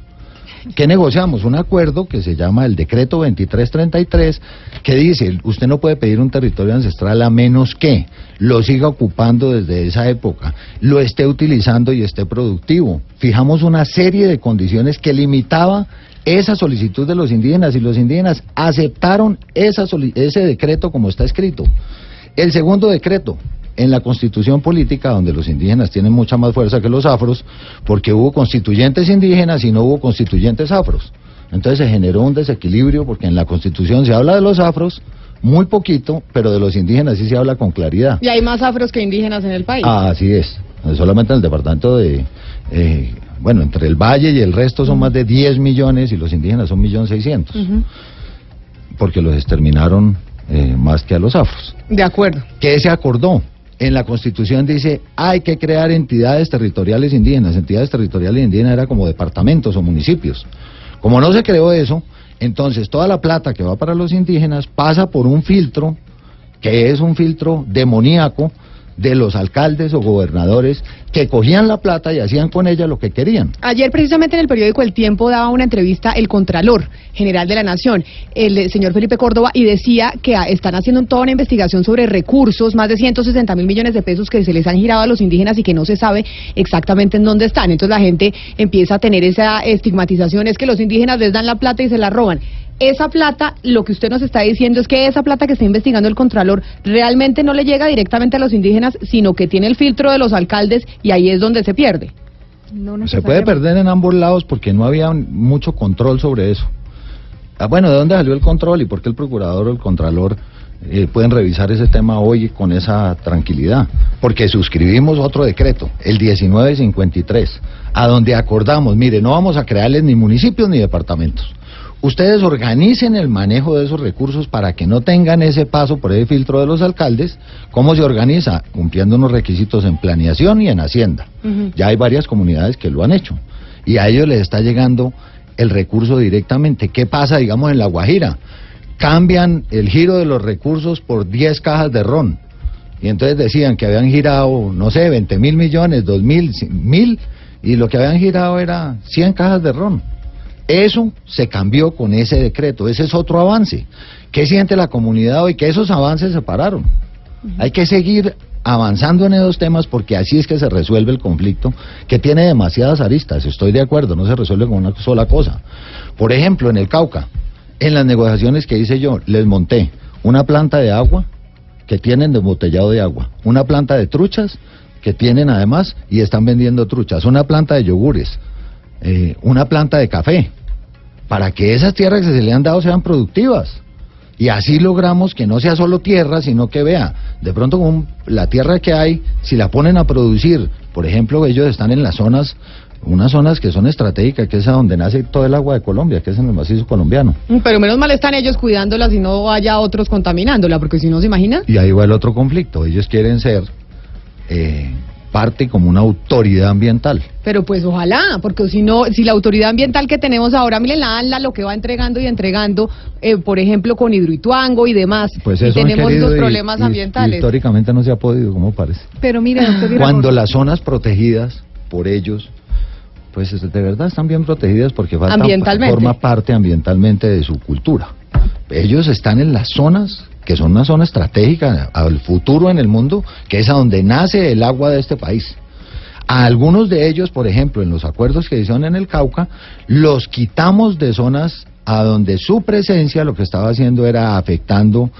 ¿Qué negociamos? Un acuerdo que se llama el decreto 2333, que dice, usted no puede pedir un territorio ancestral a menos que lo siga ocupando desde esa época, lo esté utilizando y esté productivo. Fijamos una serie de condiciones que limitaba esa solicitud de los indígenas y los indígenas aceptaron esa ese decreto como está escrito. El segundo decreto, en la constitución política, donde los indígenas tienen mucha más fuerza que los afros, porque hubo constituyentes indígenas y no hubo constituyentes afros. Entonces se generó un desequilibrio porque en la constitución se habla de los afros muy poquito, pero de los indígenas sí se habla con claridad. Y hay más afros que indígenas en el país. Ah, así es. Solamente en el departamento de... Eh, bueno, entre el valle y el resto son más de 10 millones y los indígenas son 1.600.000. Porque los exterminaron eh, más que a los afros. De acuerdo. ¿Qué se acordó? En la Constitución dice hay que crear entidades territoriales indígenas. Entidades territoriales indígenas era como departamentos o municipios. Como no se creó eso, entonces toda la plata que va para los indígenas pasa por un filtro que es un filtro demoníaco de los alcaldes o gobernadores que cogían la plata y hacían con ella lo que querían. Ayer precisamente en el periódico El Tiempo daba una entrevista el Contralor General de la Nación, el eh, señor Felipe Córdoba, y decía que ah, están haciendo toda una investigación sobre recursos, más de 160 mil millones de pesos que se les han girado a los indígenas y que no se sabe exactamente en dónde están. Entonces la gente empieza a tener esa estigmatización, es que los indígenas les dan la plata y se la roban esa plata, lo que usted nos está diciendo es que esa plata que está investigando el Contralor realmente no le llega directamente a los indígenas, sino que tiene el filtro de los alcaldes y ahí es donde se pierde. se puede perder en ambos lados porque no había mucho control sobre eso. Ah, bueno, ¿de dónde salió el control y por qué el procurador o el contralor eh, pueden revisar ese tema hoy con esa tranquilidad? Porque suscribimos otro decreto, el 1953, a donde acordamos, mire, no vamos a crearles ni municipios ni departamentos ustedes organicen el manejo de esos recursos para que no tengan ese paso por el filtro de los alcaldes. ¿Cómo se organiza? Cumpliendo unos requisitos en planeación y en hacienda. Ya hay varias comunidades que lo han hecho. Y a ellos les está llegando el recurso directamente. ¿Qué pasa, digamos, en La Guajira? Cambian el giro de los recursos por 10 cajas de ron. Y entonces decían que habían girado, no sé, 20 mil millones, 2 mil, mil, y lo que habían girado era 100 cajas de ron. Eso se cambió con ese decreto, ese es otro avance. ¿Qué siente la comunidad hoy? Que esos avances se pararon. Hay que seguir avanzando en esos temas porque así es que se resuelve el conflicto que tiene demasiadas aristas, estoy de acuerdo, no se resuelve con una sola cosa. Por ejemplo, en el Cauca, En las negociaciones que hice yo, les monté una planta de agua que tienen de embotellado de agua, una planta de truchas que tienen además y están vendiendo truchas, una planta de yogures, eh, una planta de café, para que esas tierras que se le han dado sean productivas. Y así logramos que no sea solo tierra, sino que vea, de pronto con la tierra que hay, si la ponen a producir, por ejemplo, ellos están en las zonas, unas zonas que son estratégicas, que es a donde nace todo el agua de Colombia, que es en el macizo colombiano. Pero menos mal están ellos cuidándolas y no haya otros contaminándola, porque si no se imagina. Y ahí va el otro conflicto, ellos quieren ser eh, parte como una autoridad ambiental. Pero pues ojalá, porque si no, si la autoridad ambiental que tenemos ahora, miren la ANLA lo que va entregando y entregando, eh, por ejemplo, con Hidroituango y demás, pues eso tenemos los y- problemas y- ambientales. Históricamente no se ha podido, ¿cómo parece? Pero doctor Iragoyen, Cuando las zonas protegidas por ellos, pues es- de verdad están bien protegidas porque falta, Ambientalmente. forma parte ambientalmente de su cultura. Ellos están en las zonas que son una zona estratégica al futuro en el mundo, que es a donde nace el agua de este país. A algunos de ellos, por ejemplo, en los acuerdos que hicieron en el Cauca, los quitamos de zonas a donde su presencia lo que estaba haciendo era afectando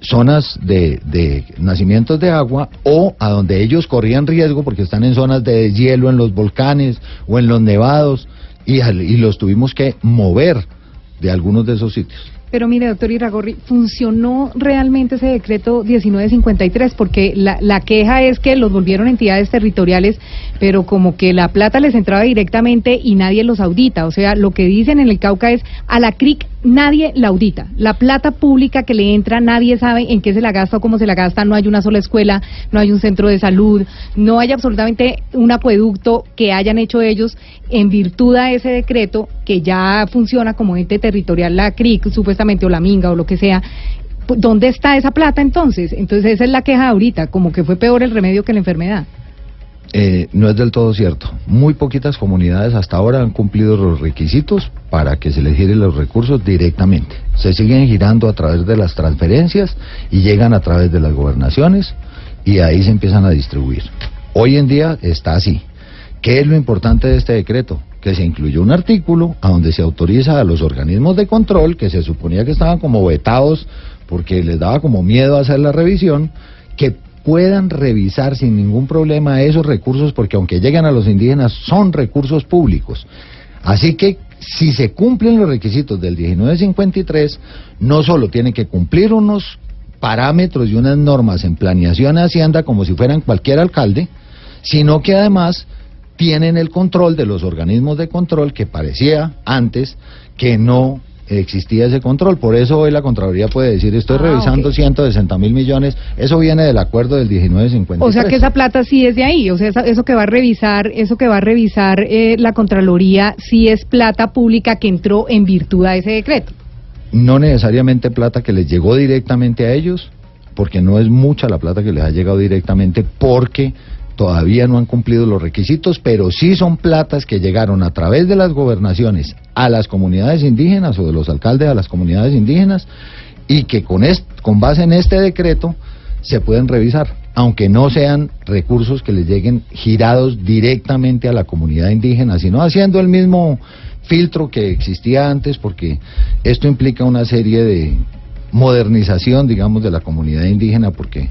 zonas de, de nacimientos de agua o a donde ellos corrían riesgo porque están en zonas de hielo en los volcanes o en los nevados y, y los tuvimos que mover de algunos de esos sitios. Pero mire, doctor Iragorri, ¿funcionó realmente ese decreto 1953? Porque la, la queja es que los volvieron entidades territoriales, pero como que la plata les entraba directamente y nadie los audita. O sea, lo que dicen en el Cauca es, a la CRIC nadie la audita. La plata pública que le entra, nadie sabe en qué se la gasta o cómo se la gasta. No hay una sola escuela, no hay un centro de salud, no hay absolutamente un acueducto que hayan hecho ellos en virtud a ese decreto que ya funciona como ente territorial, la CRIC, supuestamente, o la Minga, o lo que sea. ¿Dónde está esa plata entonces? Entonces esa es la queja ahorita, como que fue peor el remedio que la enfermedad. Eh, no es del todo cierto. Muy poquitas comunidades hasta ahora han cumplido los requisitos para que se les giren los recursos directamente. Se siguen girando a través de las transferencias y llegan a través de las gobernaciones y ahí se empiezan a distribuir. Hoy en día está así. ¿Qué es lo importante de este decreto? Que se incluyó un artículo a donde se autoriza a los organismos de control, que se suponía que estaban como vetados porque les daba como miedo hacer la revisión, que puedan revisar sin ningún problema esos recursos, porque aunque lleguen a los indígenas, son recursos públicos. Así que si se cumplen los requisitos del 1953, no solo tiene que cumplir unos parámetros y unas normas en planeación Hacienda como si fueran cualquier alcalde, sino que además tienen el control de los organismos de control que parecía antes que no existía ese control. Por eso hoy la Contraloría puede decir, estoy Ah, revisando ok. 160 mil millones, eso viene del acuerdo del 1953. O sea que esa plata sí es de ahí, o sea, eso que va a revisar, eso que va a revisar eh, la Contraloría sí es plata pública que entró en virtud a ese decreto. no necesariamente plata que les llegó directamente a ellos, porque no es mucha la plata que les ha llegado directamente, porque todavía no han cumplido los requisitos, pero sí son platas que llegaron a través de las gobernaciones a las comunidades indígenas o de los alcaldes a las comunidades indígenas y que con, con base en este decreto se pueden revisar, aunque no sean recursos que les lleguen girados directamente a la comunidad indígena, sino haciendo el mismo filtro que existía antes, porque esto implica una serie de modernización, digamos, de la comunidad indígena, porque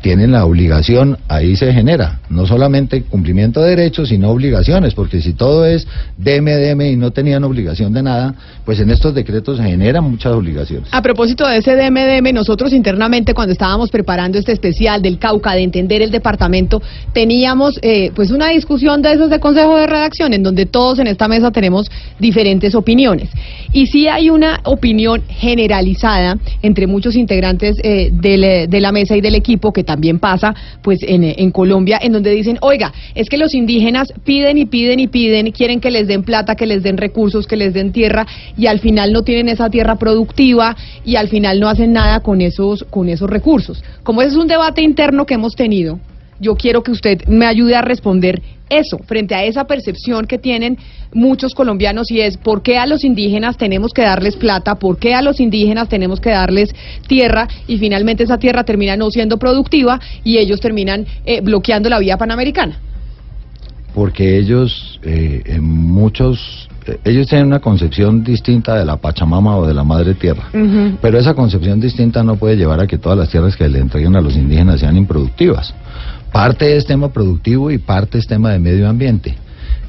tienen la obligación, ahí se genera, no solamente cumplimiento de derechos, sino obligaciones, porque si todo es deme, deme y no tenían obligación de nada, pues en estos decretos se generan muchas obligaciones. A propósito de ese DMDM, nosotros internamente cuando estábamos preparando este especial del Cauca, de entender el departamento, teníamos eh, pues una discusión de esos de consejo de redacción en donde todos en esta mesa tenemos diferentes opiniones. Y sí hay una opinión generalizada entre muchos integrantes eh, eh, de la mesa y del equipo que también pasa pues en, eh, en Colombia, en donde dicen, oiga, es que los indígenas piden y piden y piden, quieren que les den plata, que les den recursos, que les den tierra, y al final no tienen esa tierra productiva y al final no hacen nada con esos, con esos recursos. Como ese es un debate interno que hemos tenido, yo quiero que usted me ayude a responder eso, frente a esa percepción que tienen muchos colombianos y es por qué a los indígenas tenemos que darles plata, por qué a los indígenas tenemos que darles tierra y finalmente esa tierra termina no siendo productiva y ellos terminan eh, bloqueando la vía panamericana. porque ellos eh, en muchos ellos tienen una concepción distinta de la Pachamama o de la Madre Tierra, pero esa concepción distinta no puede llevar a que todas las tierras que le entreguen a los indígenas sean improductivas. Parte es tema productivo y parte es tema de medio ambiente.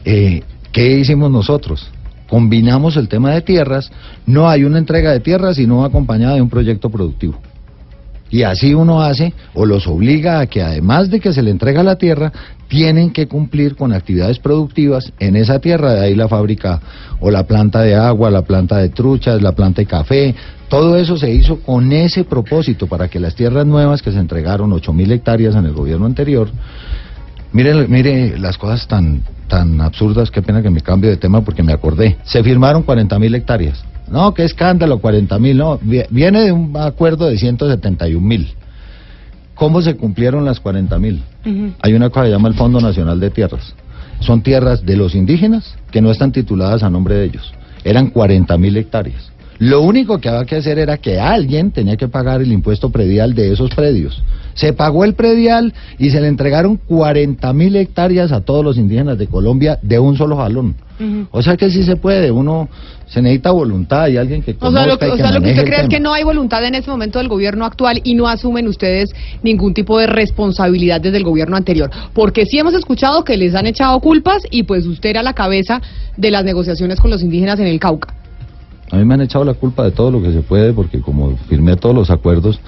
Eh, ¿Qué hicimos nosotros? Combinamos el tema de tierras, no hay una entrega de tierras sino acompañada de un proyecto productivo. Y así uno hace o los obliga a que además de que se le entrega la tierra, tienen que cumplir con actividades productivas en esa tierra, de ahí la fábrica o la planta de agua, la planta de truchas, la planta de café, todo eso se hizo con ese propósito para que las tierras nuevas que se entregaron, 8.000 hectáreas en el gobierno anterior, Mire, mire las cosas tan, tan absurdas, qué pena que me cambie de tema porque me acordé. Se firmaron 40 mil hectáreas. No, qué escándalo, 40 mil, no. vi- Viene de un acuerdo de 171 mil. ¿Cómo se cumplieron las 40 mil? Ujú. Hay una cosa que se llama el Fondo Nacional de Tierras. Son tierras de los indígenas que no están tituladas a nombre de ellos. Eran 40 mil hectáreas. Lo único que había que hacer era que alguien tenía que pagar el impuesto predial de esos predios. Se pagó el predial y se le entregaron 40 mil hectáreas a todos los indígenas de Colombia de un solo jalón. O sea que sí se puede, uno se necesita voluntad y alguien que O conozca sea, lo que, o sea, lo que usted cree es que no hay voluntad en este momento del gobierno actual y no asumen ustedes ningún tipo de responsabilidad desde el gobierno anterior. Porque sí hemos escuchado que les han echado culpas y pues usted era la cabeza de las negociaciones con los indígenas en el Cauca. A mí me han echado la culpa de todo lo que se puede porque como firmé todos los acuerdos,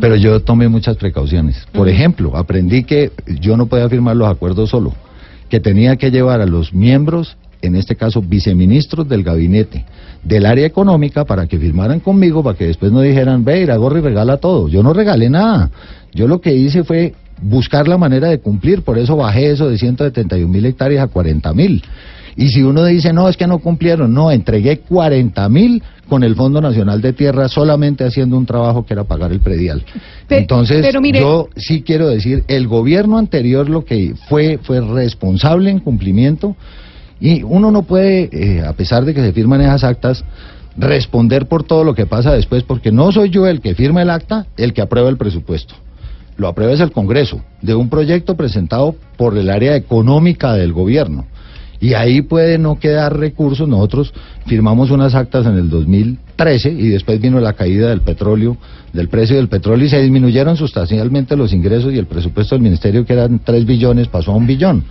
pero yo tomé muchas precauciones. Por ejemplo, aprendí que yo no podía firmar los acuerdos solo, que tenía que llevar a los miembros, en este caso viceministros del gabinete del área económica para que firmaran conmigo, para que después no dijeran, ve, Iragorri regala todo. Yo no regalé nada. Yo lo que hice fue buscar la manera de cumplir, por eso bajé eso de 171 mil hectáreas a 40 mil. Y si uno dice, no, es que no cumplieron, no, entregué 40 mil con el Fondo Nacional de Tierra solamente haciendo un trabajo que era pagar el predial. Pe- Entonces, pero mire- yo sí quiero decir, el gobierno anterior lo que fue, fue responsable en cumplimiento y uno no puede, eh, a pesar de que se firman esas actas, responder por todo lo que pasa después, porque no soy yo el que firma el acta, el que aprueba el presupuesto. Lo aprueba es el Congreso, de un proyecto presentado por el área económica del gobierno. Y ahí puede no quedar recursos. Nosotros firmamos unas actas en el 2013 y después vino la caída del petróleo, del precio del petróleo y se disminuyeron sustancialmente los ingresos y el presupuesto del ministerio que eran 3 billones pasó a un billón.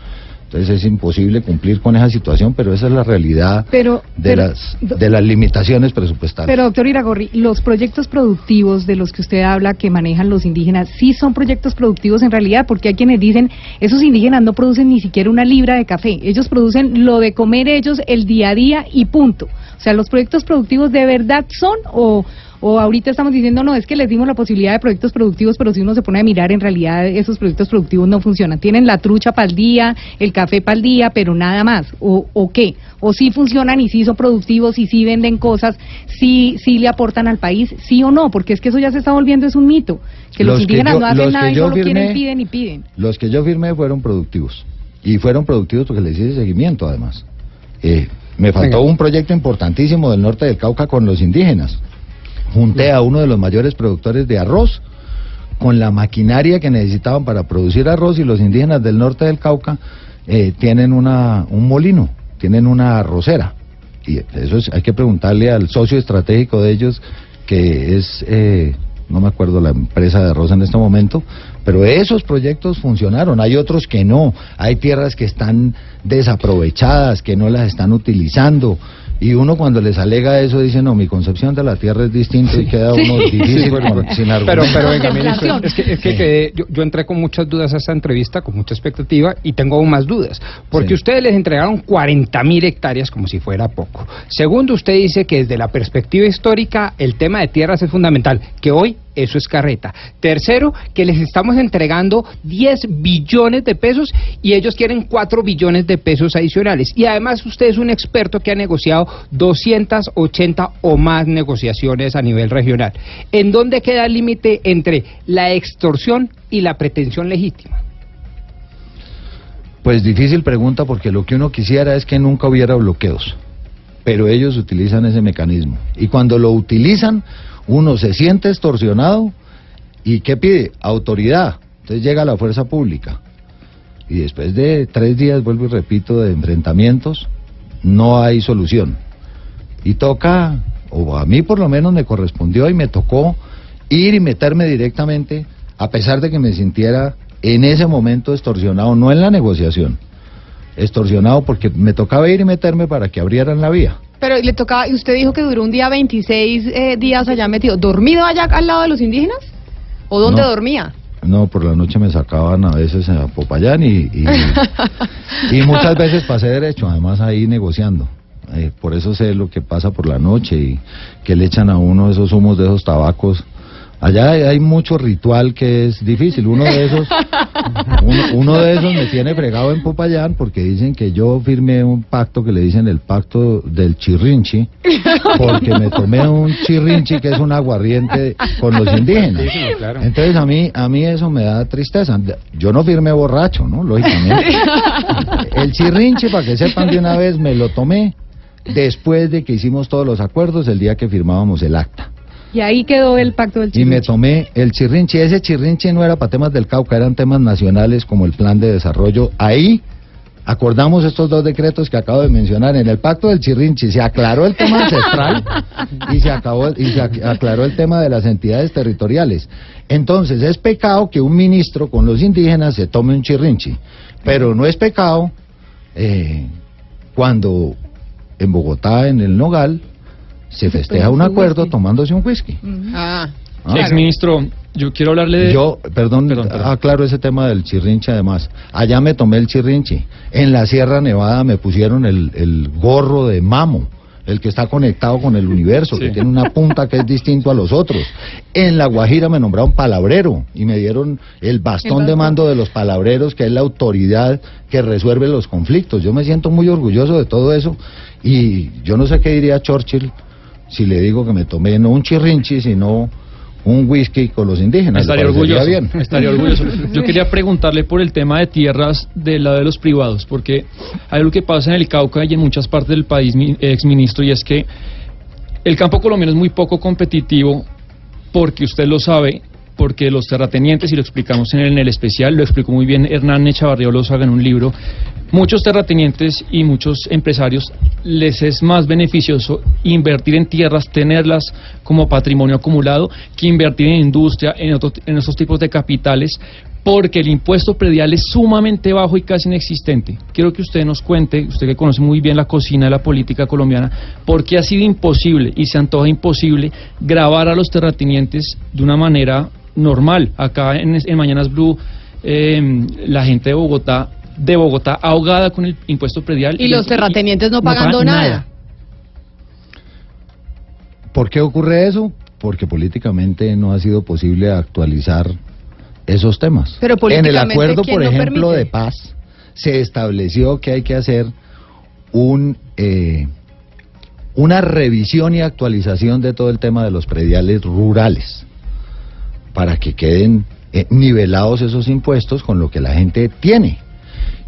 Entonces es imposible cumplir con esa situación, pero esa es la realidad Pero- de, pero- las, de las limitaciones presupuestarias. Pero, doctor Iragorri, los proyectos productivos de los que usted habla que manejan los indígenas, sí son proyectos productivos en realidad, porque hay quienes dicen, esos indígenas no producen ni siquiera una libra de café, ellos producen lo de comer ellos el día a día y punto. O sea, ¿los proyectos productivos de verdad son o, o ahorita estamos diciendo, no, es que les dimos la posibilidad de proyectos productivos, pero si uno se pone a mirar, en realidad esos proyectos productivos no funcionan. Tienen la trucha para el día, el café para el día, pero nada más. ¿O, ¿O qué? ¿O sí funcionan y sí son productivos y sí venden cosas, sí, sí le aportan al país, sí o no? Porque es que eso ya se está volviendo, es un mito. Que los, Los que indígenas yo- no hacen nada y solo quieren, firmé- piden y piden. Los que yo firmé fueron productivos. Y fueron productivos porque les hice seguimiento, además. Eh, me faltó Venga. un proyecto importantísimo del norte del Cauca con los indígenas. Junté a uno de los mayores productores de arroz con la maquinaria que necesitaban para producir arroz y los indígenas del norte del Cauca eh, tienen una, un molino, tienen una arrocera. Y eso es, hay que preguntarle al socio estratégico de ellos, que es, eh, no me acuerdo la empresa de arroz en este momento, pero esos proyectos funcionaron. Hay otros que no. Hay tierras que están desaprovechadas, que no las están utilizando. Y uno cuando les alega eso dice, no, mi concepción de la tierra es distinta y queda uno difícil Sí, bueno, con- sin pero, argumentos. pero venga, ministro, es que, es que Sí. yo, yo entré con muchas dudas a esta entrevista, con mucha expectativa, y tengo aún más dudas. Porque Sí. ustedes les entregaron 40 mil hectáreas como si fuera poco. Segundo, usted dice que desde la perspectiva histórica el tema de tierras es fundamental, que hoy eso es carreta. Tercero, que les estamos entregando 10 billones de pesos y ellos quieren 4 billones de pesos adicionales. Y además usted es un experto que ha negociado 280 o más negociaciones a nivel regional. ¿En dónde queda el límite entre la extorsión y la pretensión legítima? Pues difícil pregunta porque lo que uno quisiera es que nunca hubiera bloqueos, pero ellos utilizan ese mecanismo. Y cuando lo utilizan, uno se siente extorsionado y ¿qué pide? Autoridad. Entonces llega la fuerza pública. Y después de tres días, vuelvo y repito, de enfrentamientos, no hay solución. Y toca, o a mí por lo menos me correspondió y me tocó ir y meterme directamente, a pesar de que me sintiera en ese momento extorsionado, no en la negociación, extorsionado porque me tocaba ir y meterme para que abrieran la vía. Pero le tocaba, y usted dijo que duró un día 26 eh, días allá metido. ¿Dormido allá al lado de los indígenas? ¿O dónde No. dormía? No, por la noche me sacaban a veces a Popayán y, y, y muchas veces pasé derecho, además ahí negociando. Eh, por eso sé lo que pasa por la noche y que le echan a uno esos humos de esos tabacos. Allá hay, mucho ritual que es difícil. Uno de esos, uno, uno de esos me tiene fregado en Popayán porque dicen que yo firmé un pacto que le dicen el pacto del chirrinchi, porque me tomé un chirrinchi que es un aguardiente con los indígenas. Entonces a mí a mí eso me da tristeza. Yo no firmé borracho, ¿no? Lógicamente. El chirrinche, para que sepan de una vez, me lo tomé después de que hicimos todos los acuerdos el día que firmábamos el acta. Y ahí quedó el pacto del Y me tomé el chirrinche. Ese chirrinche no era para temas del Cauca, eran temas nacionales como el plan de desarrollo. Ahí acordamos estos dos decretos que acabo de mencionar. En el pacto del chirrinche se aclaró el tema ancestral y se, acabó, y se ac- aclaró el tema de las entidades territoriales. Entonces es pecado que un ministro con los indígenas se tome un chirrinche, pero no es pecado eh, cuando en Bogotá, en el Nogal, se festeja un acuerdo tomándose un whisky. Ah. Ah. Exministro, yo quiero hablarle de... Yo, perdón, Perdón, perdón. aclaro ese tema del chirrinche además. Allá me tomé el chirrinche. En la Sierra Nevada me pusieron el, el gorro de mamo, el que está conectado con el universo, que tiene una punta que es distinto a los otros. En La Guajira me nombraron palabrero y me dieron el bastón de mando de los palabreros, que es la autoridad que resuelve los conflictos. Yo me siento muy orgulloso de todo eso y yo no sé qué diría Churchill si le digo que me tomé no un chirrinche, sino un whisky con los indígenas. Estaría ¿Le parecería orgulloso. bien? Estaría orgulloso. Yo quería preguntarle por el tema de tierras del lado de los privados, porque hay algo que pasa en el Cauca y en muchas partes del país, mi ex ministro, y es que el campo colombiano es muy poco competitivo porque usted lo sabe, porque los terratenientes, y lo explicamos en el, en el especial, lo explicó muy bien Hernán Echavarría Lozaga en un libro, muchos terratenientes y muchos empresarios les es más beneficioso invertir en tierras, tenerlas como patrimonio acumulado, que invertir en industria, en, otro- en esos tipos de capitales, porque el impuesto predial es sumamente bajo y casi inexistente. Quiero que usted nos cuente, usted que conoce muy bien la cocina de la política colombiana, por qué ha sido imposible y se antoja imposible grabar a los terratenientes de una manera normal. Acá en, en Mañanas Blue, eh, la gente de Bogotá, de Bogotá ahogada con el impuesto predial. Y los terratenientes no pagando pagan nada. ¿Por qué ocurre eso? Porque políticamente no ha sido posible actualizar esos temas. Pero en el acuerdo, ¿quién por ejemplo, permite? de paz, se estableció que hay que hacer un eh, una revisión y actualización de todo el tema de los prediales rurales para que queden eh, nivelados esos impuestos con lo que la gente tiene.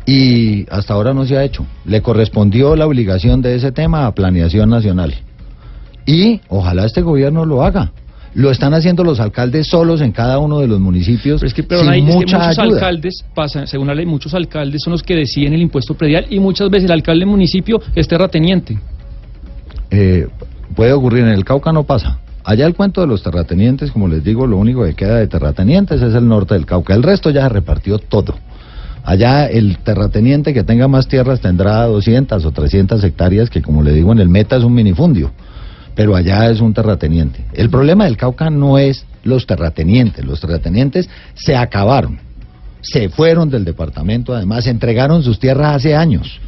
Y hasta ahora no se ha hecho. Le correspondió la obligación de ese tema a Planeación Nacional. Y ojalá este gobierno lo haga. Lo están haciendo los alcaldes solos en cada uno de los municipios Pero es que, pero sin hay, es que mucha muchos ayuda. alcaldes, pasa, según la ley, muchos alcaldes son los que deciden el impuesto predial y muchas veces el alcalde del municipio es terrateniente. Eh, puede ocurrir en el Cauca, no pasa. Allá el cuento de los terratenientes, como les digo, lo único que queda de terratenientes es el norte del Cauca. El resto ya se repartió todo. Allá el terrateniente que tenga más tierras tendrá 200 o 300 hectáreas, que como le digo en el meta es un minifundio. Pero allá es un terrateniente. El problema del Cauca no es los terratenientes. Los terratenientes se acabaron. Se fueron del departamento, además entregaron sus tierras hace años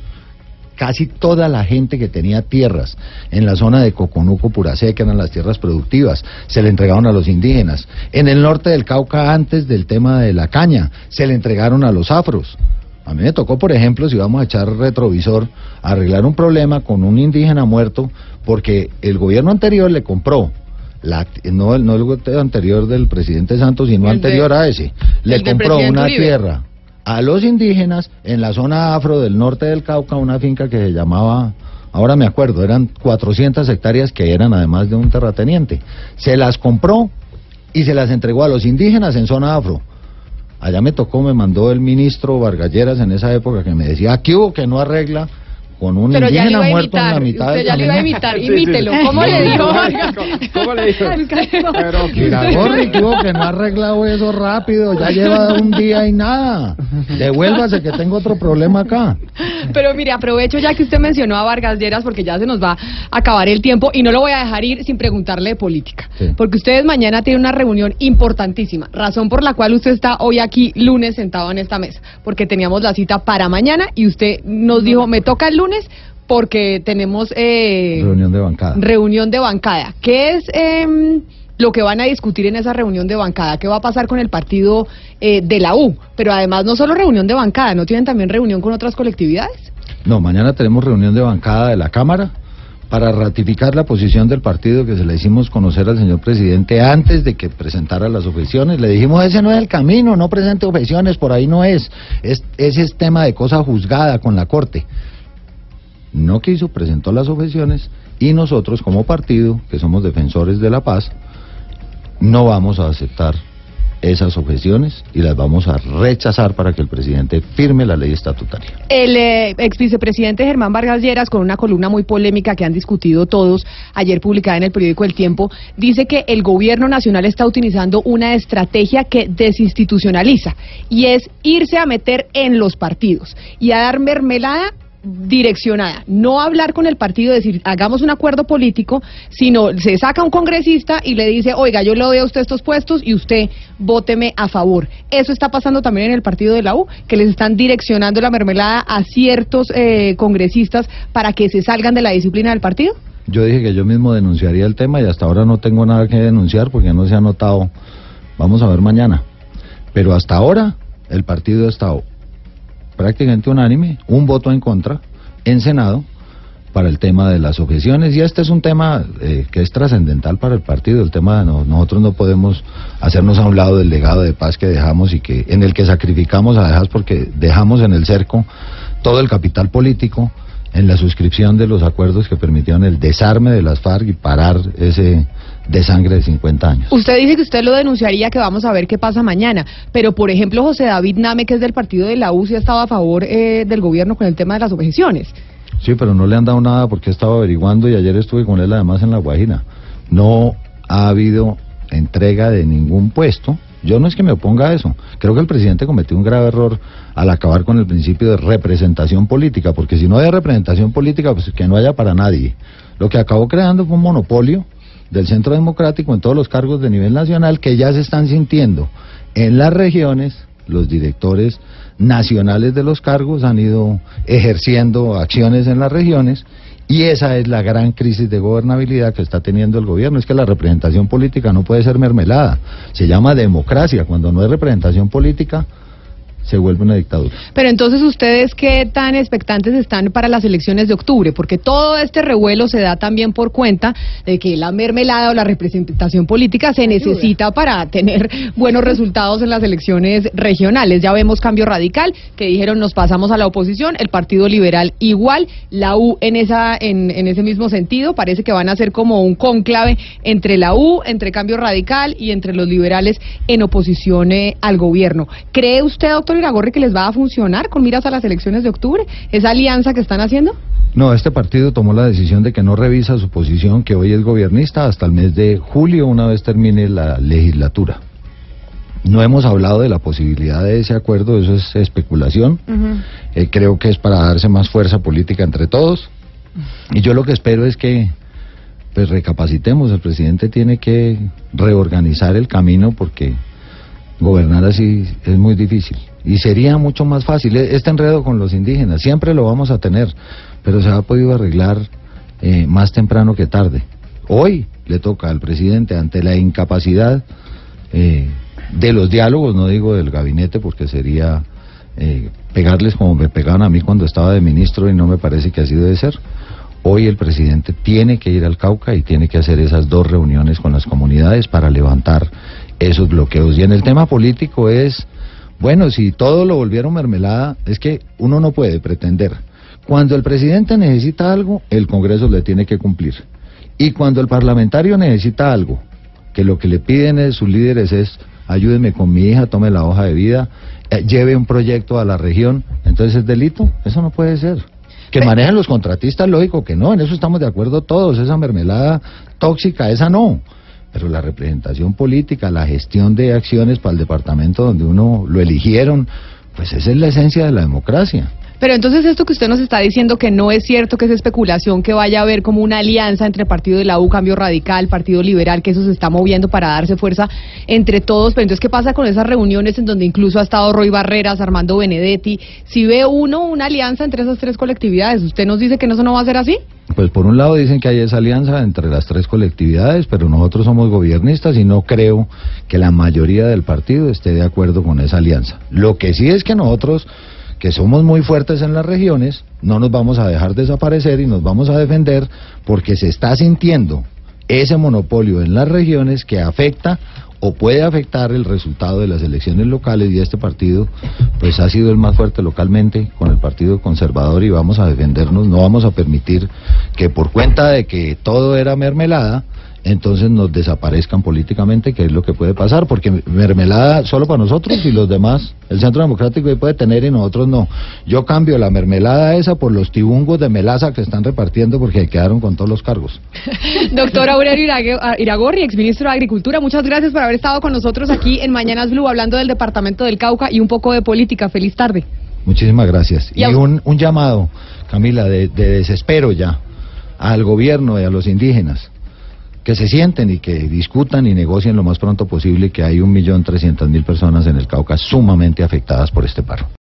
casi toda la gente que tenía tierras en la zona de Coconuco, Puracé, que eran las tierras productivas, se le entregaron a los indígenas. En el norte del Cauca, antes del tema de la caña, se le entregaron a los afros. A mí me tocó, por ejemplo, si vamos a echar retrovisor, arreglar un problema con un indígena muerto, porque el gobierno anterior le compró, la, no, el- no el gobierno anterior del presidente Santos, sino El de- anterior a ese, le compró una tierra a los indígenas en la zona afro del norte del Cauca, una finca que se llamaba, ahora me acuerdo, eran 400 hectáreas que eran además de un terrateniente. Se las compró y se las entregó a los indígenas en zona afro. Allá me tocó, me mandó el ministro Vargalleras en esa época que me decía, aquí hubo que no arregla con un Pero ya le indígena iba a muerto en la imitar, mitad usted del ya le iba a camino. imitar, imítelo. ¿Cómo le dijo? ¿Cómo le dijo? Pero, Mira, Gorri, tuvo que no ha arreglado eso rápido, ya lleva un día y nada. Devuélvase que tengo otro problema acá. Pero mire, aprovecho ya que usted mencionó a Vargas Lleras porque ya se nos va a acabar el tiempo y no lo voy a dejar ir sin preguntarle de política. Sí. Porque ustedes mañana tienen una reunión importantísima, razón por la cual usted está hoy aquí lunes sentado en esta mesa, porque teníamos la cita para mañana y usted nos dijo, me toca el lunes porque tenemos eh, Reunión de bancada. reunión de bancada. ¿Qué es em, lo que van a discutir en esa reunión de bancada? ¿Qué va a pasar con el partido eh, de la U? Pero además no solo reunión de bancada, ¿no tienen también reunión con otras colectividades? No, mañana tenemos reunión de bancada de la Cámara para ratificar la posición del partido que se le hicimos conocer al señor presidente antes de que presentara las objeciones. Le dijimos, ese no es el camino, no presente objeciones, por ahí no es. es ese es tema de cosa juzgada con la Corte. No quiso, presentó las objeciones y nosotros como partido, que somos defensores de la paz, no vamos a aceptar esas objeciones y las vamos a rechazar para que el presidente firme la ley estatutaria. El eh, ex vicepresidente Germán Vargas Lleras, con una columna muy polémica que han discutido todos, ayer publicada en el periódico El Tiempo, dice que el gobierno nacional está utilizando una estrategia que desinstitucionaliza y es irse a meter en los partidos y a dar mermelada direccionada, no hablar con el partido, decir hagamos un acuerdo político, sino se saca un congresista y le dice, oiga, yo le doy a usted estos puestos y usted vóteme a favor. Eso está pasando también en el partido de la U, que les están direccionando la mermelada a ciertos eh, congresistas para que se salgan de la disciplina del partido. Yo dije que yo mismo denunciaría el tema y hasta ahora no tengo nada que denunciar porque no se ha notado. Vamos a ver mañana. Pero hasta ahora el partido ha estado prácticamente unánime, un voto en contra en Senado para el tema de las objeciones. Y este es un tema eh, que es trascendental para el partido, el tema de no- nosotros no podemos hacernos a un lado del legado de paz que dejamos y que en el que sacrificamos a dejas porque dejamos en el cerco todo el capital político en la suscripción de los acuerdos que permitieron el desarme de las FARC y parar ese desangre de 50 años. Usted dice que usted lo denunciaría, que vamos a ver qué pasa mañana. Pero, por ejemplo, José David Name, que es del partido de la U, sí estaba a favor eh, del gobierno con el tema de las objeciones. Sí, pero no le han dado nada porque estaba averiguando y ayer estuve con él además en La Guajira. No ha habido entrega de ningún puesto. Yo no es que me oponga a eso. Creo que el presidente cometió un grave error al acabar con el principio de representación política, porque si no hay representación política, pues que no haya para nadie. Lo que acabó creando fue un monopolio del Centro Democrático en todos los cargos de nivel nacional que ya se están sintiendo en las regiones. Los directores nacionales de los cargos han ido ejerciendo acciones en las regiones y esa es la gran crisis de gobernabilidad que está teniendo el gobierno. Es que la representación política no puede ser mermelada. Se llama democracia. Cuando no hay representación política, se vuelve una dictadura. Pero entonces, ¿ustedes qué tan expectantes están para las elecciones de octubre? Porque todo este revuelo se da también por cuenta de que la mermelada o la representación política se necesita para tener buenos resultados en las elecciones regionales. Ya vemos cambio radical, que dijeron nos pasamos a la oposición, el Partido Liberal igual, la U en, esa, en, en ese mismo sentido, parece que van a ser como un conclave entre la U, entre cambio radical y entre los liberales en oposición eh, al gobierno. ¿Cree usted, doctor Iragorri, que les va a funcionar con miras a las elecciones de octubre? ¿Esa alianza que están haciendo? No, este partido tomó la decisión de que no revisa su posición, que hoy es gobernista, hasta el mes de julio, una vez termine la legislatura. No hemos hablado de la posibilidad de ese acuerdo, eso es especulación. Eh, creo que es para darse más fuerza política entre todos. Y yo lo que espero es que pues recapacitemos, el presidente tiene que reorganizar el camino porque gobernar así es muy difícil. Y sería mucho más fácil. E- Este enredo con los indígenas siempre lo vamos a tener, pero se ha podido arreglar eh, más temprano que tarde. Hoy le toca al presidente, ante la incapacidad eh, de los diálogos, no digo del gabinete, porque sería eh, pegarles como me pegaban a mí cuando estaba de ministro y no me parece que así debe ser. Hoy el presidente tiene que ir al Cauca y tiene que hacer esas dos reuniones con las comunidades para levantar esos bloqueos. Y en el tema político es, bueno, si todo lo volvieron mermelada, es que uno no puede pretender. Cuando el presidente necesita algo, el Congreso le tiene que cumplir. Y cuando el parlamentario necesita algo, que lo que le piden es, sus líderes es, ayúdeme con mi hija, tome la hoja de vida, eh, lleve un proyecto a la región, entonces es delito, eso no puede ser. Que manejan los contratistas, lógico que no, en eso estamos de acuerdo todos, esa mermelada tóxica, esa no. Pero la representación política, la gestión de acciones para el departamento donde uno lo eligieron, pues esa es la esencia de la democracia. Pero entonces esto que usted nos está diciendo que no es cierto, que es especulación, que vaya a haber como una alianza entre el partido de la U, Cambio Radical, Partido Liberal, que eso se está moviendo para darse fuerza entre todos. Pero entonces, ¿qué pasa con esas reuniones en donde incluso ha estado Roy Barreras, Armando Benedetti? Si ve uno una alianza entre esas tres colectividades, ¿usted nos dice que eso no va a ser así? Pues por un lado dicen que hay esa alianza entre las tres colectividades, pero nosotros somos gobiernistas y no creo que la mayoría del partido esté de acuerdo con esa alianza. Lo que sí es que nosotros que somos muy fuertes en las regiones, no nos vamos a dejar desaparecer y nos vamos a defender porque se está sintiendo ese monopolio en las regiones que afecta o puede afectar el resultado de las elecciones locales y este partido pues ha sido el más fuerte localmente con el Partido Conservador y vamos a defendernos, no vamos a permitir que por cuenta de que todo era mermelada, entonces nos desaparezcan políticamente, que es lo que puede pasar, porque mermelada solo para nosotros y los demás, el Centro Democrático puede tener y nosotros no. Yo cambio la mermelada esa por los tibungos de melaza que están repartiendo porque quedaron con todos los cargos. Doctor Aurelio Iragorri, exministro de Agricultura, muchas gracias por haber estado con nosotros aquí en Mañanas Blue hablando del Departamento del Cauca y un poco de política. Feliz tarde. Muchísimas gracias. Y, un, un llamado, Camila, de desespero ya al gobierno y a los indígenas que se sienten y que discutan y negocien lo más pronto posible que hay un millón trescientas mil personas en el Cauca sumamente afectadas por este paro.